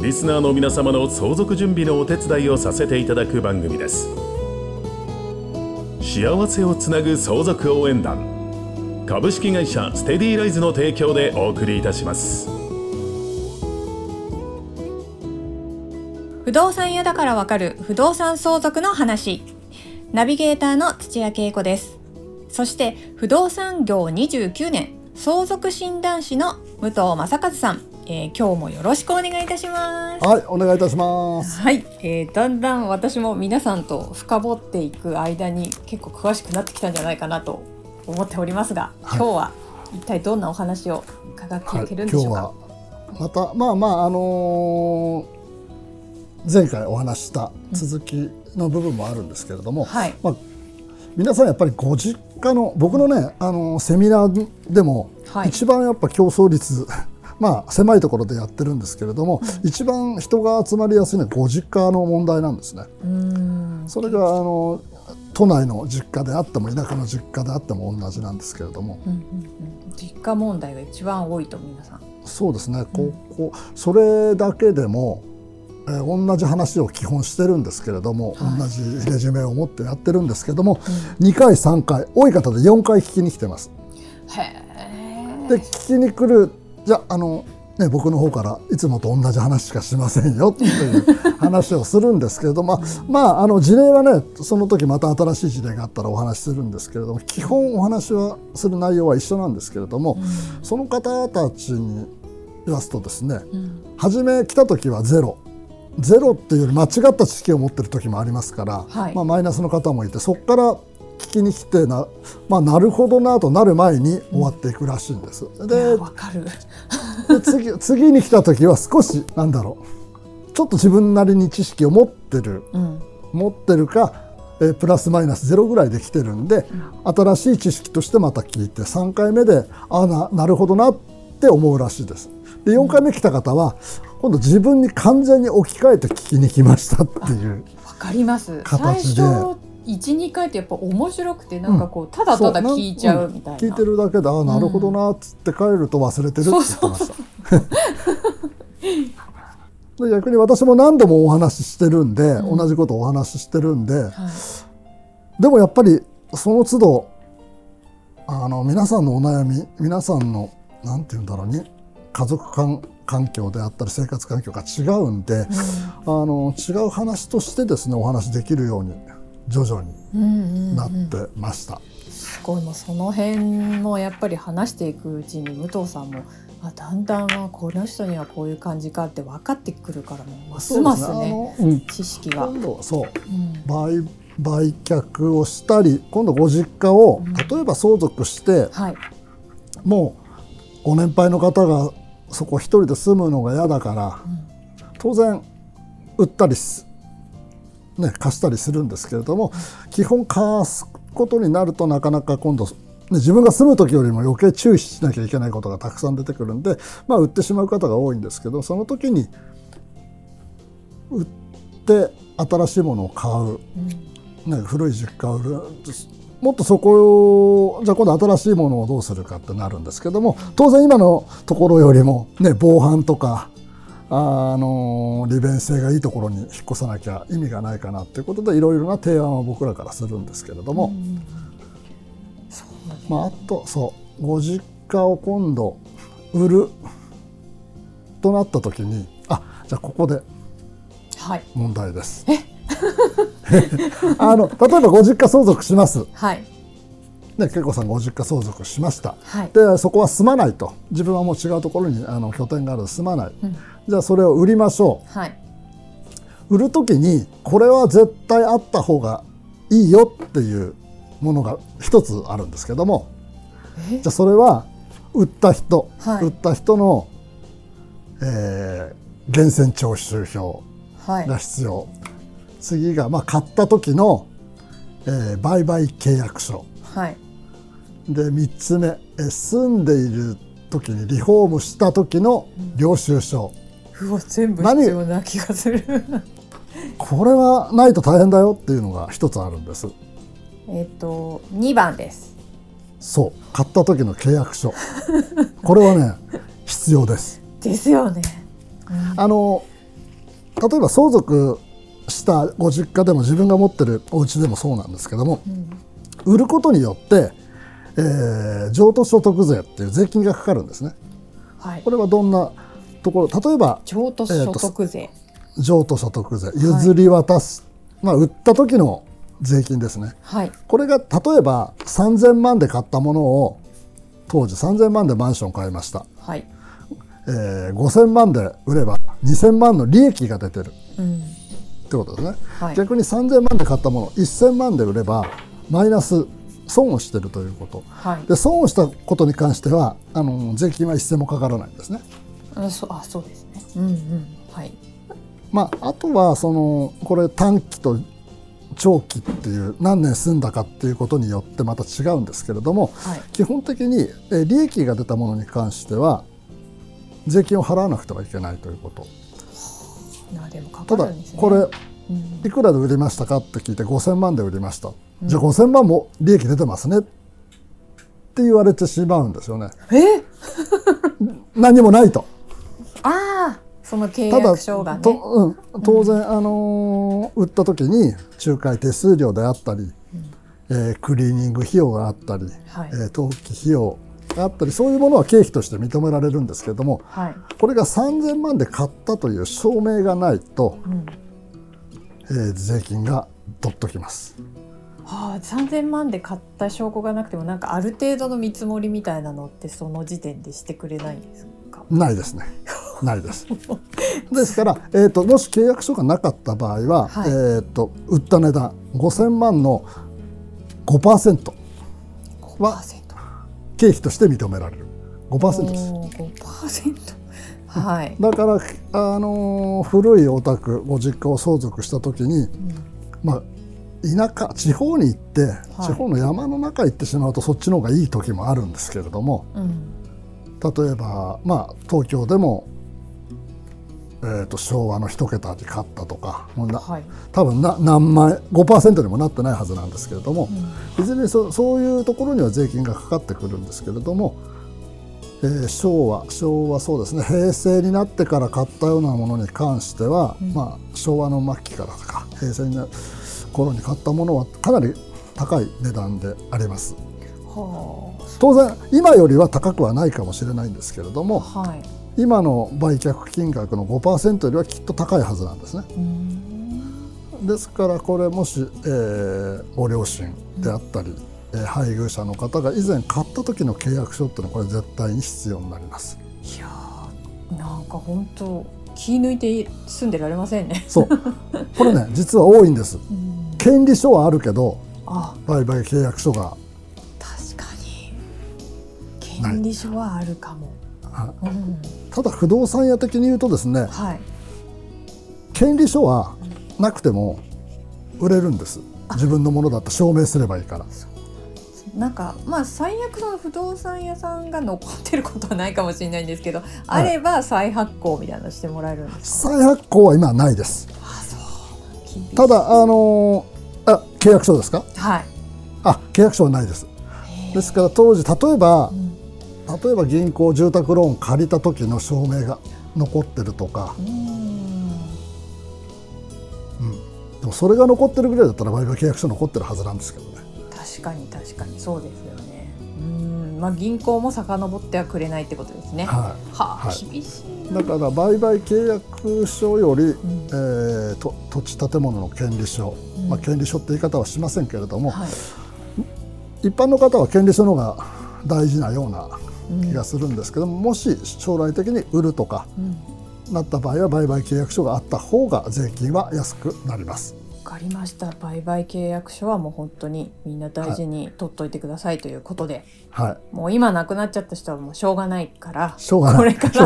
リスナーの皆様の相続準備のお手伝いをさせていただく番組です。幸せをつなぐ相続応援団株式会社ステディライズの提供でお送りいたします。不動産屋だからわかる不動産相続の話。ナビゲーターの土屋恵子です。そして不動産業29年相続診断士の武藤正和さん、えー、今日もよろしくお願いいたします。はいお願いいたします。はい、えー、だんだん私も皆さんと深掘っていく間に結構詳しくなってきたんじゃないかなと思っておりますが、はい、今日は一体どんなお話を伺っていけるんでしょうか、はい、またまあまああのー前回お話した続きの部分もあるんですけれども、はい、まあ、皆さんやっぱりご実家の僕のねあのセミナーでも一番やっぱ競争率、まあ狭いところでやってるんですけれども、うん、一番人が集まりやすいのはご実家の問題なんですね。それがあの都内の実家であっても田舎の実家であっても同じなんですけれども、うんうんうん、実家問題が一番多いと皆さんそうですね、ここそれだけでもえー、同じ話を基本してるんですけれども、はい、同じレジュメを持ってやってるんですけども、うん、2回3回多い方で4回聞きに来てます。で聞きに来るじゃあの、ね、僕の方からいつもと同じ話しかしませんよという話をするんですけれども、まああの事例はねその時また新しい事例があったらお話しするんですけれども基本お話はする内容は一緒なんですけれども、うん、その方たちに言わすとですね、うん、初め来た時はゼロ。ゼロっていうより間違った知識を持ってる時もありますから、はい、まあ、マイナスの方もいてそこから聞きに来てな,、まあ、なるほどなとなる前に終わっていくらしいんです。うん、でかる。で次次に来た時は少しなんだろう。ちょっと自分なりに知識を持ってる、うん、持ってるかえプラスマイナスゼロぐらいで来てるんで、うん、新しい知識としてまた聞いて3回目でああななるほどなって思うらしいです。で4回目来た方は、今度自分に完全に置き換えて聞きに来ましたっていうわかります。形で。12回ってやっぱ面白くてなんかこうただただ聞いちゃうみたいな、うん、聞いてるだけでああなるほどなっつって帰ると忘れてるって言ってました。逆に私も何度もお話ししてるんで、うん、同じことをお話ししてるんで、はい、でもやっぱりその都度あの皆さんのお悩み皆さんのなんて言うんだろうね家族間環境であったり生活環境が違うんで、うん、あの違う話としてですねお話できるように徐々になってました。うんうんうん、すごい。もうその辺もやっぱり話していくうちに武藤さんもあだんだんこの人にはこういう感じかって分かってくるからもますますね、ね。うん、知識が。今度そう、売売却をしたり今度ご実家を例えば相続して、はい、もうご年配の方がそこ一人で住むのが嫌だから、当然売ったりす、ね、貸したりするんですけれども、基本貸すことになるとなかなか今度自分が住む時よりも余計注意しなきゃいけないことがたくさん出てくるんで、まあ、売ってしまう方が多いんですけどその時に売って新しいものを買う、ね、古い実家を売るもっとそこをじゃあ今度新しいものをどうするかってなるんですけども当然今のところよりも、ね、防犯とかあの利便性がいいところに引っ越さなきゃ意味がないかなということでいろいろな提案を僕らからするんですけれども、まあ、あとそうご実家を今度売るとなった時にあじゃあここで問題です。はい あの例えばご実家相続します。はい。ね、恵子さんご実家相続しました、はい、でそこは住まないと。自分はもう違うところにあの拠点がある住まない、うん、じゃあそれを売りましょう、はい、売る時にこれは絶対あった方がいいよっていうものが一つあるんですけども。じゃあそれは売った人、はい、売った人の、えー、源泉徴収票が必要、次が、まあ、買った時の、えー、売買契約書、はい、で3つ目、えー、住んでいる時にリフォームした時の領収書、うわ全部必要な気がする。これはないと大変だよっていうのが一つあるんです。えっ、と2番です。そう。買った時の契約書。これはね 必要です。ですよね、うん、あの例えば相続したご実家でも自分が持ってるお家でもそうなんですけども、うん、売ることによって、えー、譲渡所得税っていう税金がかかるんですね。はい、これはどんなところ？例えば譲渡所得税、えー、譲渡所得税。譲り渡す、はい、まあ売った時の税金ですね、はい、これが例えば3000万で買ったものを当時3000万でマンション買いました、はい。えー、5000万で売れば2000万の利益が出てる、うん、ってことですね、はい、逆に3000万で買ったもの1000万で売ればマイナス損をしているということ、はい、で損をしたことに関してはあの税金は一銭もかからないんですね。あそあそうですね、うんうん。はい。まあ、あとはそのこれ短期と長期っていう何年住んだかっていうことによってまた違うんですけれども、はい、基本的に利益が出たものに関しては税金を払わなくてはいけないということ。でもただこれ、いくらで売りましたかって聞いて5,000万で売りました、うん、じゃあ5,000万も利益出てますね。って言われてしまうんですよね。え？何もないと。ああその契約書が、ね、とうん、当然、うん、あの売った時に仲介手数料であったり、うん、えー、クリーニング費用があったり、はい、えー、登記費用があったりそういうものは経費として認められるんですけれども、はい、これが3000万で買ったという証明がないと、うん、えー、税金が取っときます。はあ、3000万で買った証拠がなくてもなんかある程度の見積もりみたいなのってその時点でしてくれないんですか？ないですね。ないです。ですから、えーと、もし契約書がなかった場合は、はい、えーと、売った値段5000万の5%は経費として認められる。5%です。5%はい、だから、あのー、古いお宅ご実家を相続した時に、うん、まあ田舎地方に行って、はい、地方の山の中行ってしまうとそっちの方がいい時もあるんですけれども、うん、例えば、まあ、東京でもえーと、昭和の一桁に勝ったとかはい、多分な何万円5%にもなってないはずなんですけれども、うん、いずれにそそういうところには税金がかかってくるんですけれども、えー、昭和昭和そうですね平成になってから買ったようなものに関しては、うん、まあ、昭和の末期からとか平成の頃に買ったものはかなり高い値段であります。当然今よりは高くはないかもしれないんですけれども、はい今の売却金額の5%よりはきっと高いはずなんですね。ですからこれもし、えー、ご両親であったり、うん、配偶者の方が以前買った時の契約書っていうのはこれ絶対に必要になります。いやなんか本当気抜いて住んでられませんね。そう。これね 実は多いんです。権利書はあるけど売買契約書が確かに。権利書はあるかも。うん、ただ不動産屋的に言うとですね、はい、権利書はなくても売れるんです。自分のものだと証明すればいいから。なんかまあ最悪の不動産屋さんが残ってることはないかもしれないんですけど、はい、あれば再発行みたいなのしてもらえるんです再発行は今ないです。ただあのー、あ契約書ですか？はい。あ契約書はないです。ですから当時例えば、うん例えば銀行住宅ローン借りた時の証明が残ってるとか、うん、でもそれが残ってるぐらいだったら売買契約書残ってるはずなんですけどね確かに確かにそうですよね。うん。まあ銀行も遡ってはくれないってことですね。はい、はあ、はい、厳しいだから売買契約書より、うん、えー、と土地建物の権利書、うん、まあ、権利書って言い方はしませんけれども、はい、一般の方は権利書の方が大事なような気がするんですけども、もし将来的に売るとか、なった場合は売買契約書があった方が税金は安くなります。わかりました。売買契約書はもう本当にみんな大事に取っといてくださいということで、はい、もう今なくなっちゃった人はもうしょうがないから。しょうがない。これから。し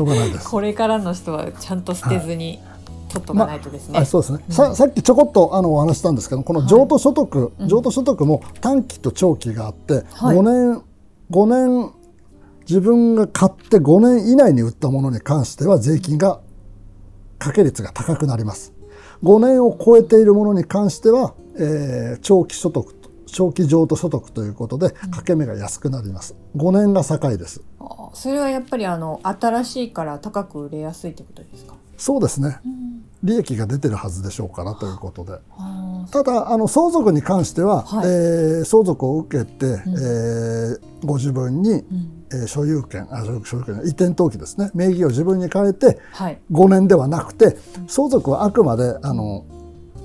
ょうがない。です。これからの人はちゃんと捨てずに取っとかないとですね。まあ、そうですね、うん、ささっきちょこっとあのお話したんですけどこの譲渡所得、はい、譲渡所得も短期と長期があって、はい、5年5年自分が買って5年以内に売ったものに関しては税金が掛け率が高くなります。5年を超えているものに関しては、えー、長期所得長期譲渡所得ということで掛け目が安くなります。5年が境です。それはやっぱりあの新しいから高く売れやすいってことですか？そうですね。利益が出てるはずでしょうからということで。ただあの相続に関しては、はい、えー、相続を受けて、うん、えー、ご自分に、うん、えー、所有権あ所有権移転登記ですね。名義を自分に変えて、はい、5年ではなくて相続はあくまであの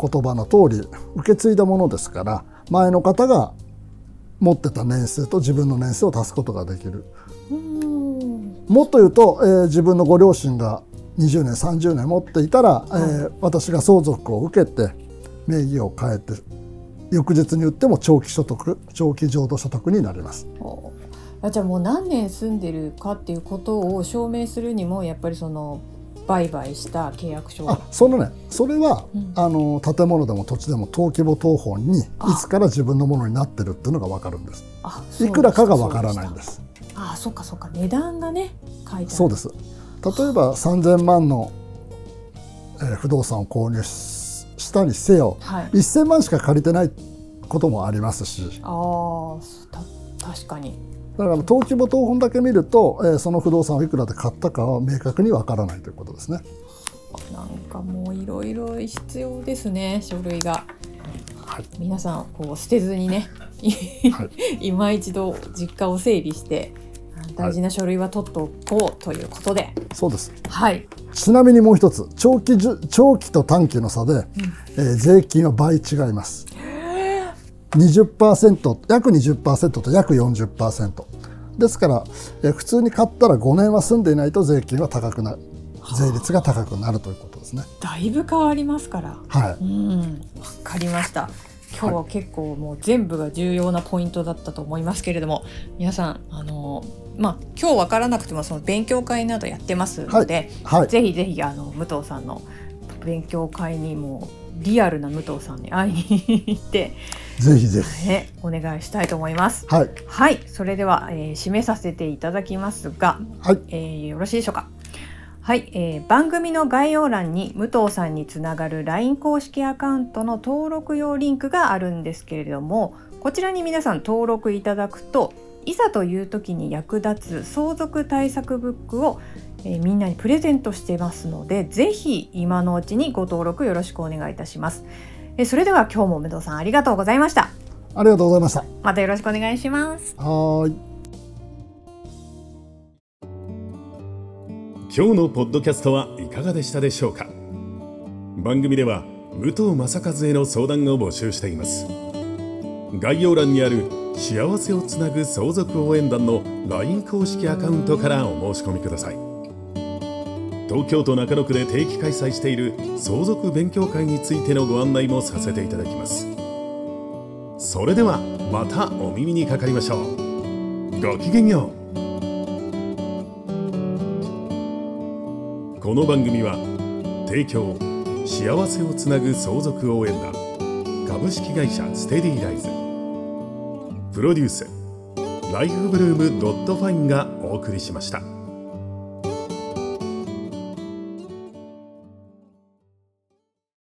言葉の通り受け継いだものですから前の方が持ってた年数と自分の年数を足すことができる。もっと言うと、えー、自分のご両親が20年30年持っていたら、はい、えー、私が相続を受けて名義を変えて翌日に売っても長期所得長期浄土所得になります。じゃあもう何年住んでるかっていうことを証明するにもやっぱりその売買した契約書あそのね。それは、うん、あの建物でも土地でも登記簿謄本にいつから自分のものになってるっていうのが分かるんです。いくらかが分からないんです。あそっかそっか。値段がね書いてある。そうです。例えば3000万の、えー、不動産を購入したりせよ、はい、1000万しか借りてないこともありますし。あ確かにだから登記簿謄本だけ見ると、えー、その不動産をいくらで買ったかは明確にわからないということですね。なんかもういろいろ必要ですね書類が。はい、皆さんこう捨てずにね、はい、今一度実家を整理して大事な書類は取っておこうということで、そうです、はい、ちなみにもう一つ長期長期と短期の差で、うん、えー、税金は倍違います。20%約20%と約40%ですからえ普通に買ったら5年は住んでいないと税金は高くなる税率が高くなるということですね。だいぶ変わりますから。はい。うん、わかりました。今日は結構もう全部が重要なポイントだったと思いますけれども、皆さんあのまあ今日わからなくてもその勉強会などやってますので、はいはい、ぜひぜひあの武藤さんの勉強会にもリアルな武藤さんに会いに行ってぜひぜひ、ね、お願いしたいと思います。はい、はい、それでは、えー、締めさせていただきますが、はい、えー、よろしいでしょうか？はい、えー、番組の概要欄に武藤さんにつながる LINE 公式アカウントの登録用リンクがあるんですけれどもこちらに皆さん登録いただくといざという時に役立つ相続対策ブックを、えー、みんなにプレゼントしてますのでぜひ今のうちにご登録よろしくお願いいたします。えそれでは今日も武藤さんありがとうございました。ありがとうございました。またよろしくお願いします。はい。今日のポッドキャストはいかがでしたでしょうか？番組では武藤正和への相談を募集しています。概要欄にある幸せをつなぐ相続応援団の LINE 公式アカウントからお申し込みください東京都中野区で定期開催している相続勉強会についてのご案内もさせていただきます。それではまたお耳にかかりましょう。ごきげんよう。この番組は提供幸せをつなぐ相続応援団株式会社ステディライズ。プロデュース Life Bloom dot Fine がお送りしました。